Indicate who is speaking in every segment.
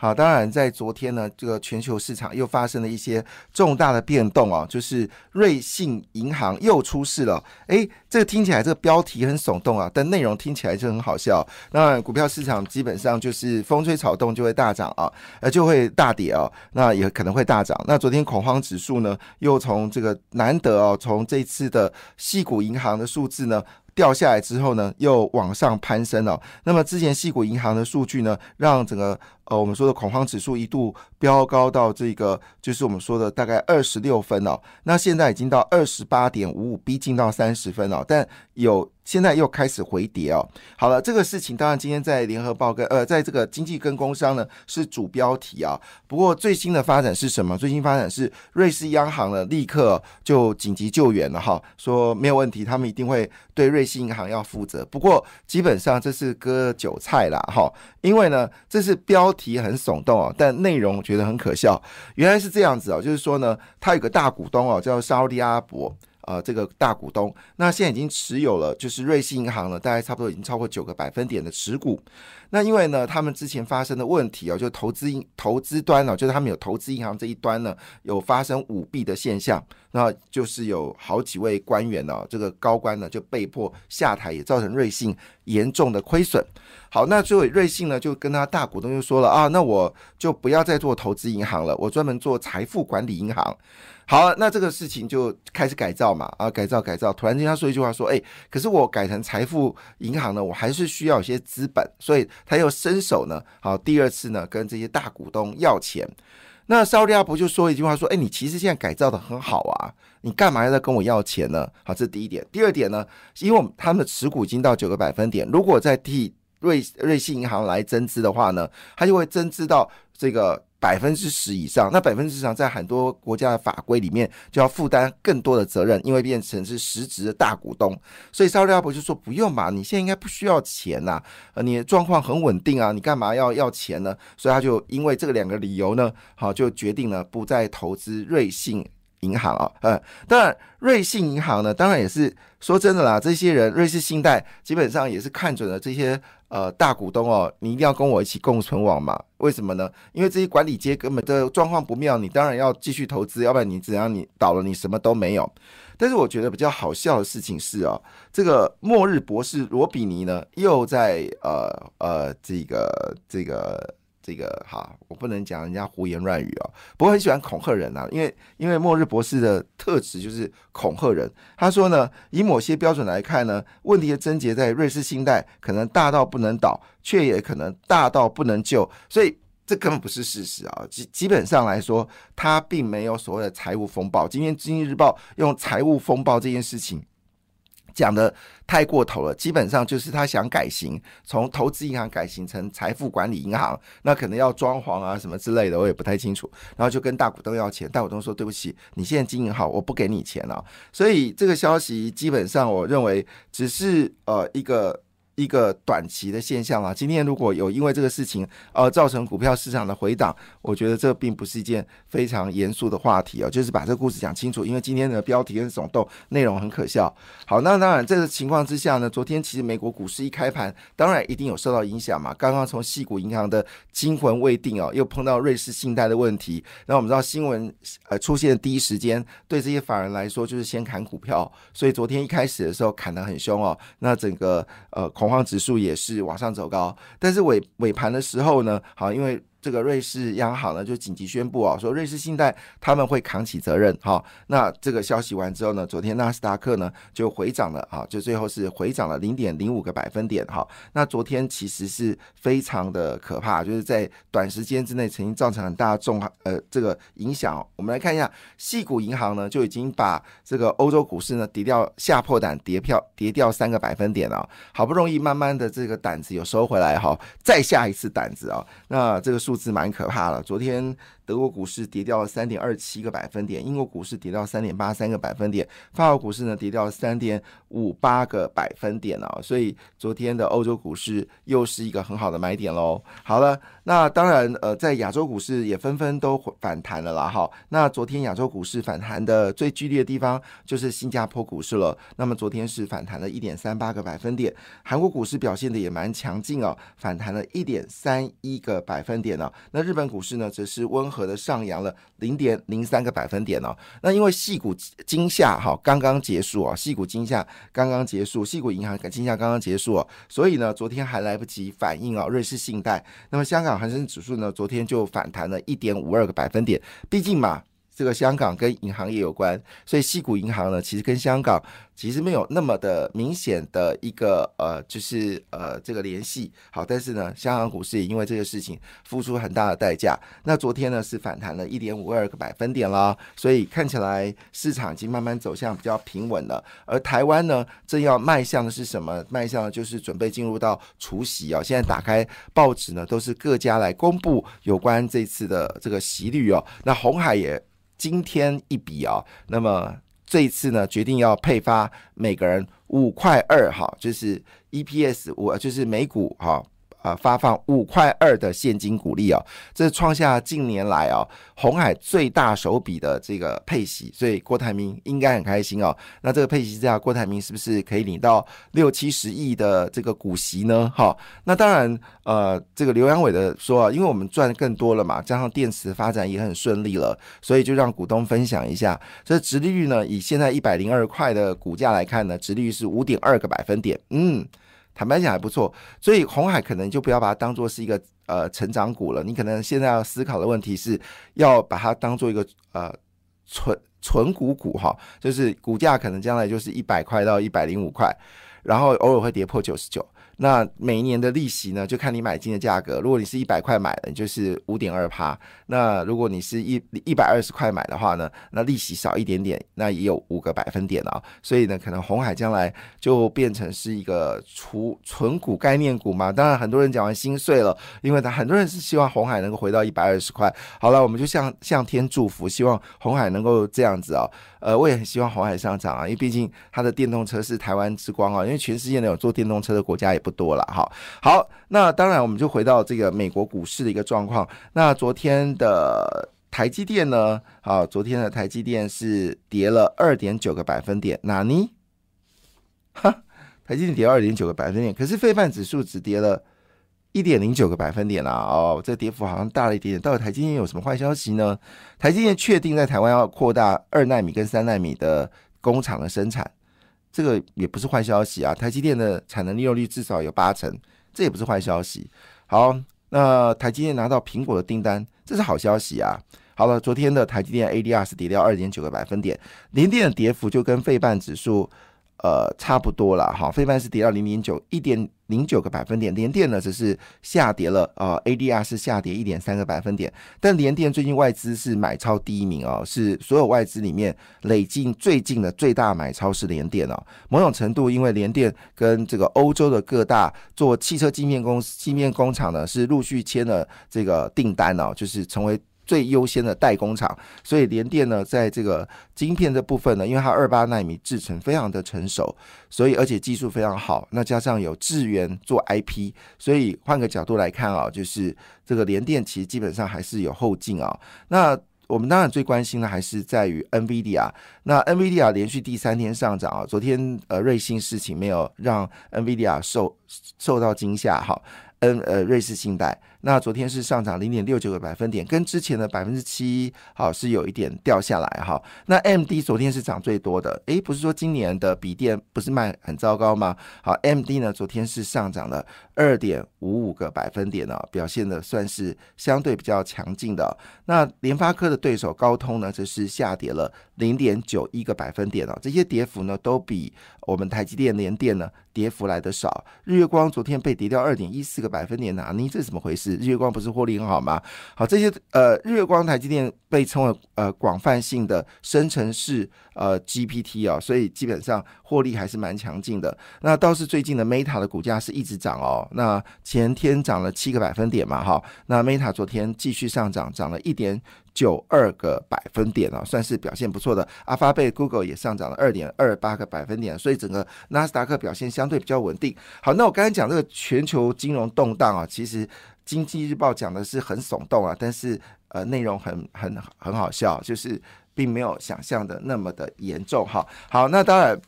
Speaker 1: 好，当然，在昨天呢，这个全球市场又发生了一些重大的变动哦，就是瑞信银行又出事了。诶，这个听起来这个标题很耸动啊，但内容听起来就很好笑。那股票市场基本上就是风吹草动就会大涨啊，呃，就会大跌啊，那也可能会大涨。那昨天恐慌指数呢，又从这个难得哦，从这次的细股银行的数字呢。掉下来之后呢，又往上攀升了。那么之前细股银行的数据呢，让整个呃我们说的恐慌指数一度飙高到这个，就是我们说的大概二十六分哦。那现在已经到二十八点五五，逼近到三十分了。但有现在又开始回跌哦。好了，这个事情当然今天在联合报跟呃，在这个经济跟工商呢是主标题啊。不过最新的发展是什么？最新发展是瑞士央行呢立刻就紧急救援了哈，说没有问题，他们一定会对瑞士银行要负责。不过基本上这是割韭菜啦哈，因为呢这是标题很耸动哦，但内容觉得很可笑。原来是这样子哦，就是说呢，他有个大股东哦，叫沙利阿伯。呃，这个大股东，那现在已经持有了，就是瑞信银行了，大概差不多已经超过九个百分点的持股。那因为呢，他们之前发生的问题哦，就投资投资端呢，就是他们有投资银行这一端呢，有发生舞弊的现象，那就是有好几位官员呢，这个高官呢就被迫下台，也造成瑞信严重的亏损。好，那最后瑞信呢就跟他大股东就说了啊，那我就不要再做投资银行了，我专门做财富管理银行。好，那这个事情就开始改造嘛，啊，改造改造。突然间他说一句话说，哎，可是我改成财富银行呢，我还是需要一些资本，所以他又伸手呢，好，第二次呢跟这些大股东要钱。那烧利亚不就说一句话说，哎，你其实现在改造的很好啊，你干嘛要再跟我要钱呢？好，这是第一点。第二点呢，因为他们的持股已经到九个百分点，如果再替瑞瑞信银行来增资的话呢，它就会增资到这个。百分之十以上，那百分之十以上在很多国家的法规里面就要负担更多的责任，因为变成是实质的大股东。所以沙利阿伯就说不用嘛，你现在应该不需要钱呐，呃，你的状况很稳定啊，你干嘛要要钱呢？所以他就因为这两个理由呢，好就决定了不再投资瑞信银行啊，呃，当然瑞信银行呢，当然也是说真的啦，这些人瑞士信贷基本上也是看准了这些。呃，大股东哦，你一定要跟我一起共存亡嘛？为什么呢？因为这些管理阶根本的状况不妙，你当然要继续投资，要不然你怎样你倒了，你什么都没有。但是我觉得比较好笑的事情是哦，这个末日博士罗比尼呢，又在呃呃这个这个。这个哈，我不能讲人家胡言乱语哦。不过很喜欢恐吓人啊，因为因为末日博士的特质就是恐吓人。他说呢，以某些标准来看呢，问题的症结在瑞士信贷可能大到不能倒，却也可能大到不能救，所以这根本不是事实啊。基基本上来说，他并没有所谓的财务风暴。今天《经济日报》用财务风暴这件事情。讲的太过头了，基本上就是他想改型，从投资银行改型成财富管理银行，那可能要装潢啊什么之类的，我也不太清楚。然后就跟大股东要钱，大股东说对不起，你现在经营好，我不给你钱了。所以这个消息基本上我认为只是呃一个。一个短期的现象啊，今天如果有因为这个事情而造成股票市场的回档，我觉得这并不是一件非常严肃的话题哦，就是把这个故事讲清楚。因为今天的标题很耸动，内容很可笑。好，那当然这个情况之下呢，昨天其实美国股市一开盘，当然一定有受到影响嘛。刚刚从细股银行的惊魂未定哦，又碰到瑞士信贷的问题。那我们知道新闻呃出现的第一时间，对这些法人来说就是先砍股票，所以昨天一开始的时候砍得很凶哦。那整个呃恐。恐慌指数也是往上走高，但是尾尾盘的时候呢，好，因为。这个瑞士央行呢就紧急宣布啊，说瑞士信贷他们会扛起责任。好，那这个消息完之后呢，昨天纳斯达克呢就回涨了啊，就最后是回涨了零点零五个百分点。哈，那昨天其实是非常的可怕，就是在短时间之内曾经造成很大的重呃这个影响。我们来看一下，细股银行呢就已经把这个欧洲股市呢跌掉吓破胆，跌票跌掉三个百分点了。好不容易慢慢的这个胆子有收回来哈，再下一次胆子啊，那这个数。数字蛮可怕的。昨天德国股市跌掉了三点二七个百分点，英国股市跌掉三点八三个百分点，法国股市呢跌掉了三点五八个百分点啊，所以昨天的欧洲股市又是一个很好的买点喽。好了，那当然呃，在亚洲股市也纷纷都反弹了啦。哈，那昨天亚洲股市反弹的最剧烈的地方就是新加坡股市了。那么昨天是反弹了一点三八个百分点，韩国股市表现的也蛮强劲哦，反弹了一点三一个百分点呢。那日本股市呢，则是温和的上扬了零点零三个百分点哦。那因为细股惊吓哈刚刚结束啊，细股惊吓刚刚结束，细股银行惊吓刚刚结束，所以呢，昨天还来不及反应啊。瑞士信贷，那么香港恒生指数呢，昨天就反弹了一点五二个百分点，毕竟嘛。这个香港跟银行业有关，所以西谷银行呢，其实跟香港其实没有那么的明显的一个呃，就是呃这个联系。好，但是呢，香港股市也因为这个事情付出很大的代价。那昨天呢是反弹了一点五二个百分点啦，所以看起来市场已经慢慢走向比较平稳了。而台湾呢，正要迈向的是什么？迈向的就是准备进入到除夕啊！现在打开报纸呢，都是各家来公布有关这次的这个息率哦。那红海也。今天一笔啊，那么这一次呢，决定要配发每个人五块二哈，就是 EPS 五，就是每股哈。啊，发放五块二的现金股利啊，这是创下近年来啊红海最大手笔的这个配息，所以郭台铭应该很开心哦。那这个配息之下，郭台铭是不是可以领到六七十亿的这个股息呢？哈，那当然，呃，这个刘阳伟的说啊，因为我们赚更多了嘛，加上电池发展也很顺利了，所以就让股东分享一下。这殖利率呢，以现在一百零二块的股价来看呢，殖利率是五点二个百分点，嗯。坦白讲还不错，所以红海可能就不要把它当做是一个呃成长股了。你可能现在要思考的问题是要把它当做一个呃纯纯股股哈，就是股价可能将来就是一百块到一百零五块，然后偶尔会跌破九十九。那每一年的利息呢，就看你买进的价格。如果你是一百块买的，就是五点二趴。那如果你是一一百二十块买的话呢，那利息少一点点，那也有五个百分点啊。所以呢，可能红海将来就变成是一个纯纯股概念股嘛。当然，很多人讲完心碎了，因为他很多人是希望红海能够回到一百二十块。好了，我们就向向天祝福，希望红海能够这样子啊。呃，我也很希望红海上涨啊，因为毕竟它的电动车是台湾之光啊。因为全世界呢有做电动车的国家也不。多了哈，好，那当然我们就回到这个美国股市的一个状况。那昨天的台积电呢？好，昨天的台积电是跌了二点九个百分点。哪尼？哈，台积电跌二点九个百分点，可是费半指数只跌了一点零九个百分点啦。哦，这跌幅好像大了一点点。到底台积电有什么坏消息呢？台积电确定在台湾要扩大二纳米跟三纳米的工厂的生产。这个也不是坏消息啊，台积电的产能利用率至少有八成，这也不是坏消息。好，那台积电拿到苹果的订单，这是好消息啊。好了，昨天的台积电 ADR 是跌掉二点九个百分点，联电的跌幅就跟费半指数。呃，差不多了哈，非半是跌到零点九一点零九个百分点，联电呢只是下跌了啊，ADR 是下跌一点三个百分点，但联电最近外资是买超第一名哦，是所有外资里面累计最近的最大买超是联电哦，某种程度因为联电跟这个欧洲的各大做汽车镜片公司镜面工厂呢是陆续签了这个订单哦，就是成为。最优先的代工厂，所以联电呢，在这个晶片这部分呢，因为它二八纳米制程非常的成熟，所以而且技术非常好，那加上有智源做 IP，所以换个角度来看啊，就是这个联电其实基本上还是有后劲啊。那我们当然最关心的还是在于 NVIDIA，那 NVIDIA 连续第三天上涨啊，昨天呃瑞信事情没有让 NVIDIA 受受到惊吓哈。N 呃瑞士信贷，那昨天是上涨零点六九个百分点，跟之前的百分之七好是有一点掉下来哈。那 M D 昨天是涨最多的，诶，不是说今年的笔电不是卖很糟糕吗？好，M D 呢昨天是上涨了二点五五个百分点呢，表现的算是相对比较强劲的。那联发科的对手高通呢，则是下跌了零点九一个百分点哦，这些跌幅呢都比我们台积电联电呢跌幅来的少。日月光昨天被跌掉二点一四个。百分点呢？你这怎么回事？日月光不是获利很好吗？好，这些呃日月光、台积电被称为呃广泛性的生成式呃 GPT 啊，所以基本上获利还是蛮强劲的。那倒是最近的 Meta 的股价是一直涨哦，那前天涨了七个百分点嘛，哈，那 Meta 昨天继续上涨，涨了一点。九二个百分点啊，算是表现不错的。阿发贝、Google 也上涨了二点二八个百分点，所以整个纳斯达克表现相对比较稳定。好，那我刚才讲这个全球金融动荡啊，其实经济日报讲的是很耸动啊，但是呃内容很很很好笑，就是并没有想象的那么的严重。哈，好，那当然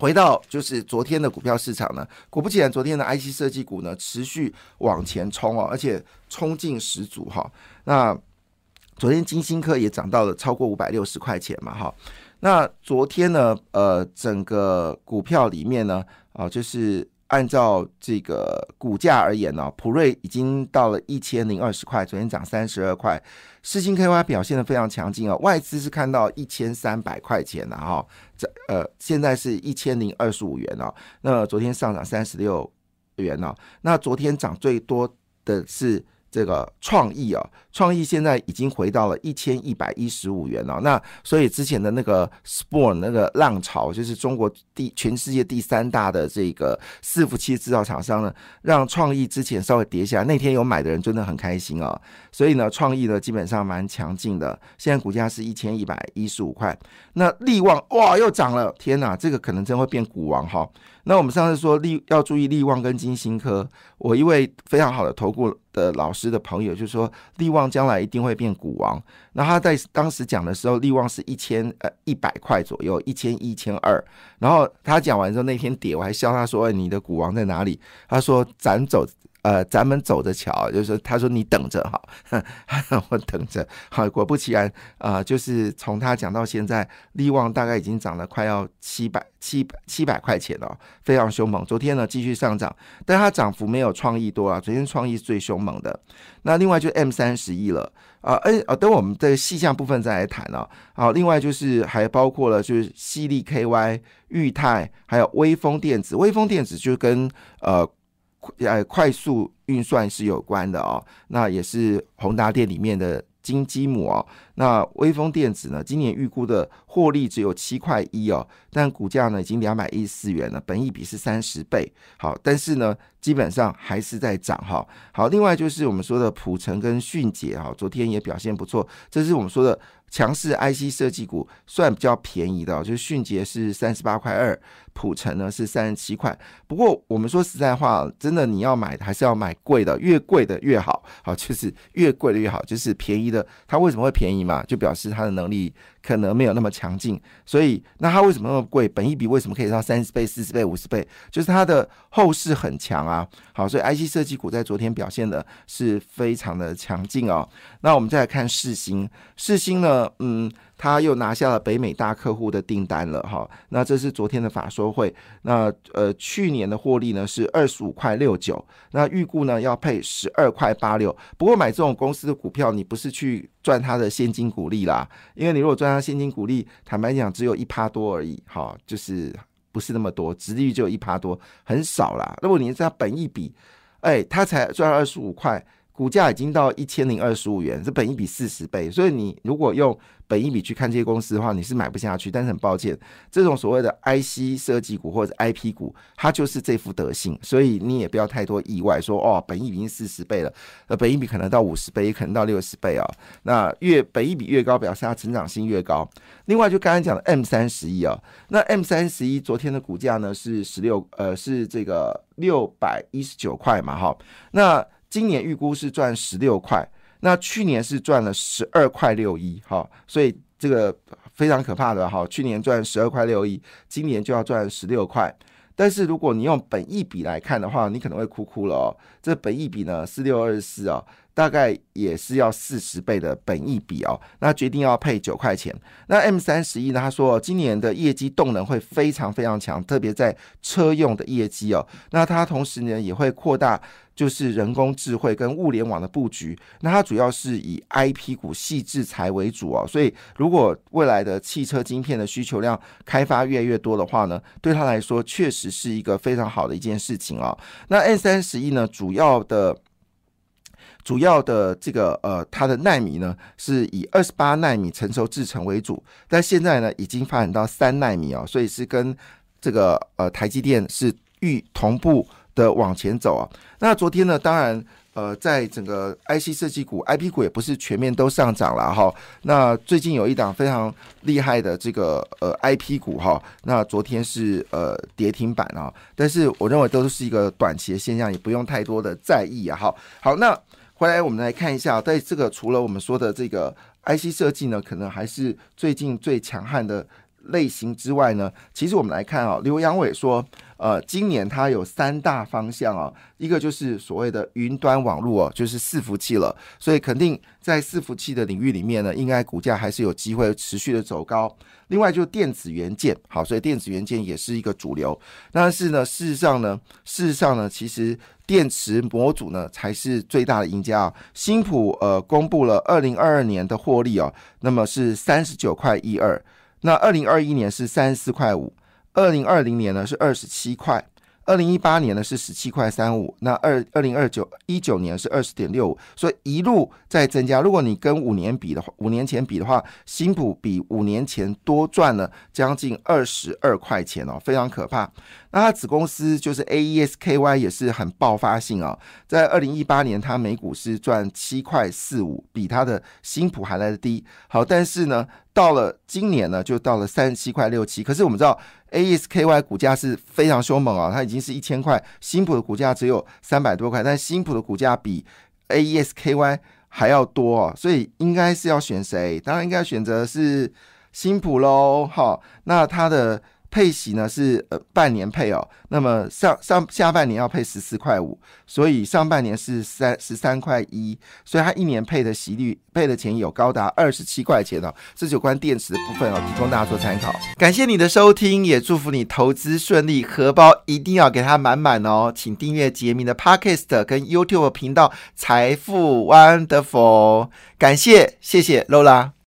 Speaker 1: 回到就是昨天的股票市场呢，果不其然，昨天的 IC 设计股呢持续往前冲哦，而且冲劲十足哈。那昨天金星科也涨到了超过五百六十块钱嘛，哈。那昨天呢，呃，整个股票里面呢，啊，就是按照这个股价而言呢，普瑞已经到了一千零二十块，昨天涨三十二块。世星 KY 表现的非常强劲啊，外资是看到一千三百块钱的哈，这呃，现在是一千零二十五元哦。那昨天上涨三十六元哦。那昨天涨最多的是。这个创意啊，创意现在已经回到了一千一百一十五元了。那所以之前的那个 Spore 那个浪潮，就是中国第全世界第三大的这个伺服器制造厂商呢，让创意之前稍微跌下。那天有买的人真的很开心啊。所以呢，创意呢基本上蛮强劲的。现在股价是一千一百一十五块。那利旺哇又涨了，天哪，这个可能真会变股王哈。那我们上次说利要注意利旺跟金星科，我一位非常好的投顾的老师的朋友就说利旺将来一定会变股王。那他在当时讲的时候，利旺是一千呃一百块左右，一千一千二。然后他讲完之后那天跌，我还笑他说：“哎，你的股王在哪里？”他说：“咱走。”呃，咱们走着瞧，就是他说你等着哈，我等着好，果不其然啊，就是从他讲到现在，利旺大概已经涨了快要七百七百七百块钱了，非常凶猛。昨天呢继续上涨，但它涨幅没有创意多啊，昨天创意是最凶猛的。那另外就 M 三十亿了啊，哎啊，等我们这个细项部分再来谈啊。好，另外就是还包括了就是犀利 KY、裕泰，还有微风电子，微风电子就跟呃。呃，快速运算是有关的哦，那也是宏达电里面的金鸡母哦。那微风电子呢，今年预估的获利只有七块一哦，但股价呢已经两百一十四元了，本益比是三十倍。好，但是呢，基本上还是在涨哈。好，另外就是我们说的普成跟迅捷哈，昨天也表现不错，这是我们说的。强势 IC 设计股算比较便宜的，就是迅捷是三十八块二，普成呢是三十七块。不过我们说实在话，真的你要买还是要买贵的，越贵的越好。好，就是越贵的越好，就是便宜的。它为什么会便宜嘛？就表示它的能力。可能没有那么强劲，所以那它为什么那么贵？本一比为什么可以到三十倍、四十倍、五十倍？就是它的后市很强啊。好，所以 IC 设计股在昨天表现的是非常的强劲哦。那我们再来看世星，世星呢，嗯。他又拿下了北美大客户的订单了哈，那这是昨天的法说会。那呃，去年的获利呢是二十五块六九，那预估呢要配十二块八六。不过买这种公司的股票，你不是去赚它的现金股利啦，因为你如果赚它现金股利，坦白讲只有一趴多而已，哈，就是不是那么多，殖利率就有一趴多，很少啦。如果你这本一比，哎，它才赚二十五块。股价已经到一千零二十五元，这本一比四十倍，所以你如果用本一比去看这些公司的话，你是买不下去。但是很抱歉，这种所谓的 IC 设计股或者 IP 股，它就是这副德性，所以你也不要太多意外，说哦，本一比已经四十倍了，呃，本一比可能到五十倍，也可能到六十倍啊。那越本一比越高，表示它成长性越高。另外，就刚才讲的 M 三十一啊，那 M 三十一昨天的股价呢是十六，呃，是这个六百一十九块嘛，哈，那。今年预估是赚十六块，那去年是赚了十二块六一，哈，所以这个非常可怕的哈，去年赚十二块六一，今年就要赚十六块。但是如果你用本益比来看的话，你可能会哭哭了哦。这本益比呢，四六二四哦，大概也是要四十倍的本益比哦。那决定要配九块钱。那 M 三十一呢？他说今年的业绩动能会非常非常强，特别在车用的业绩哦。那它同时呢也会扩大。就是人工智慧跟物联网的布局，那它主要是以 I P 股细制材为主哦，所以如果未来的汽车晶片的需求量开发越来越多的话呢，对他来说确实是一个非常好的一件事情哦。那 M 三十一呢，主要的主要的这个呃它的纳米呢是以二十八纳米成熟制程为主，但现在呢已经发展到三纳米哦，所以是跟这个呃台积电是预同步的往前走啊。那昨天呢，当然。呃，在整个 IC 设计股、IP 股也不是全面都上涨了哈。那最近有一档非常厉害的这个呃 IP 股哈，那昨天是呃跌停板啊。但是我认为都是一个短期的现象，也不用太多的在意啊。好，好，那回来我们来看一下，在这个除了我们说的这个 IC 设计呢，可能还是最近最强悍的类型之外呢，其实我们来看啊，刘阳伟说。呃，今年它有三大方向啊，一个就是所谓的云端网络哦，就是伺服器了，所以肯定在伺服器的领域里面呢，应该股价还是有机会持续的走高。另外就是电子元件，好，所以电子元件也是一个主流。但是呢，事实上呢，事实上呢，其实电池模组呢才是最大的赢家啊。新普呃公布了二零二二年的获利哦，那么是三十九块一二，那二零二一年是三十四块五。二零二零年呢是二十七块，二零一八年呢是十七块三五，那二二零二九一九年是二十点六五，所以一路在增加。如果你跟五年比的话，五年前比的话，新普比五年前多赚了将近二十二块钱哦，非常可怕。那它子公司就是 A E S K Y 也是很爆发性啊，在二零一八年它每股是赚七块四五，比它的新普还来的低。好，但是呢，到了今年呢，就到了三十七块六七。可是我们知道 A E S K Y 股价是非常凶猛啊，它已经是一千块，新普的股价只有三百多块，但新普的股价比 A E S K Y 还要多啊，所以应该是要选谁？当然应该选择是新普喽。好，那它的。配息呢是呃半年配哦，那么上上下半年要配十四块五，所以上半年是三十三块一，所以它一年配的息率配的钱有高达二十七块钱哦。这就关电池的部分哦，提供大家做参考。感谢你的收听，也祝福你投资顺利，荷包一定要给它满满哦。请订阅杰明的 Podcast 跟 YouTube 频道财富 Wonderful，感谢谢谢 Lola。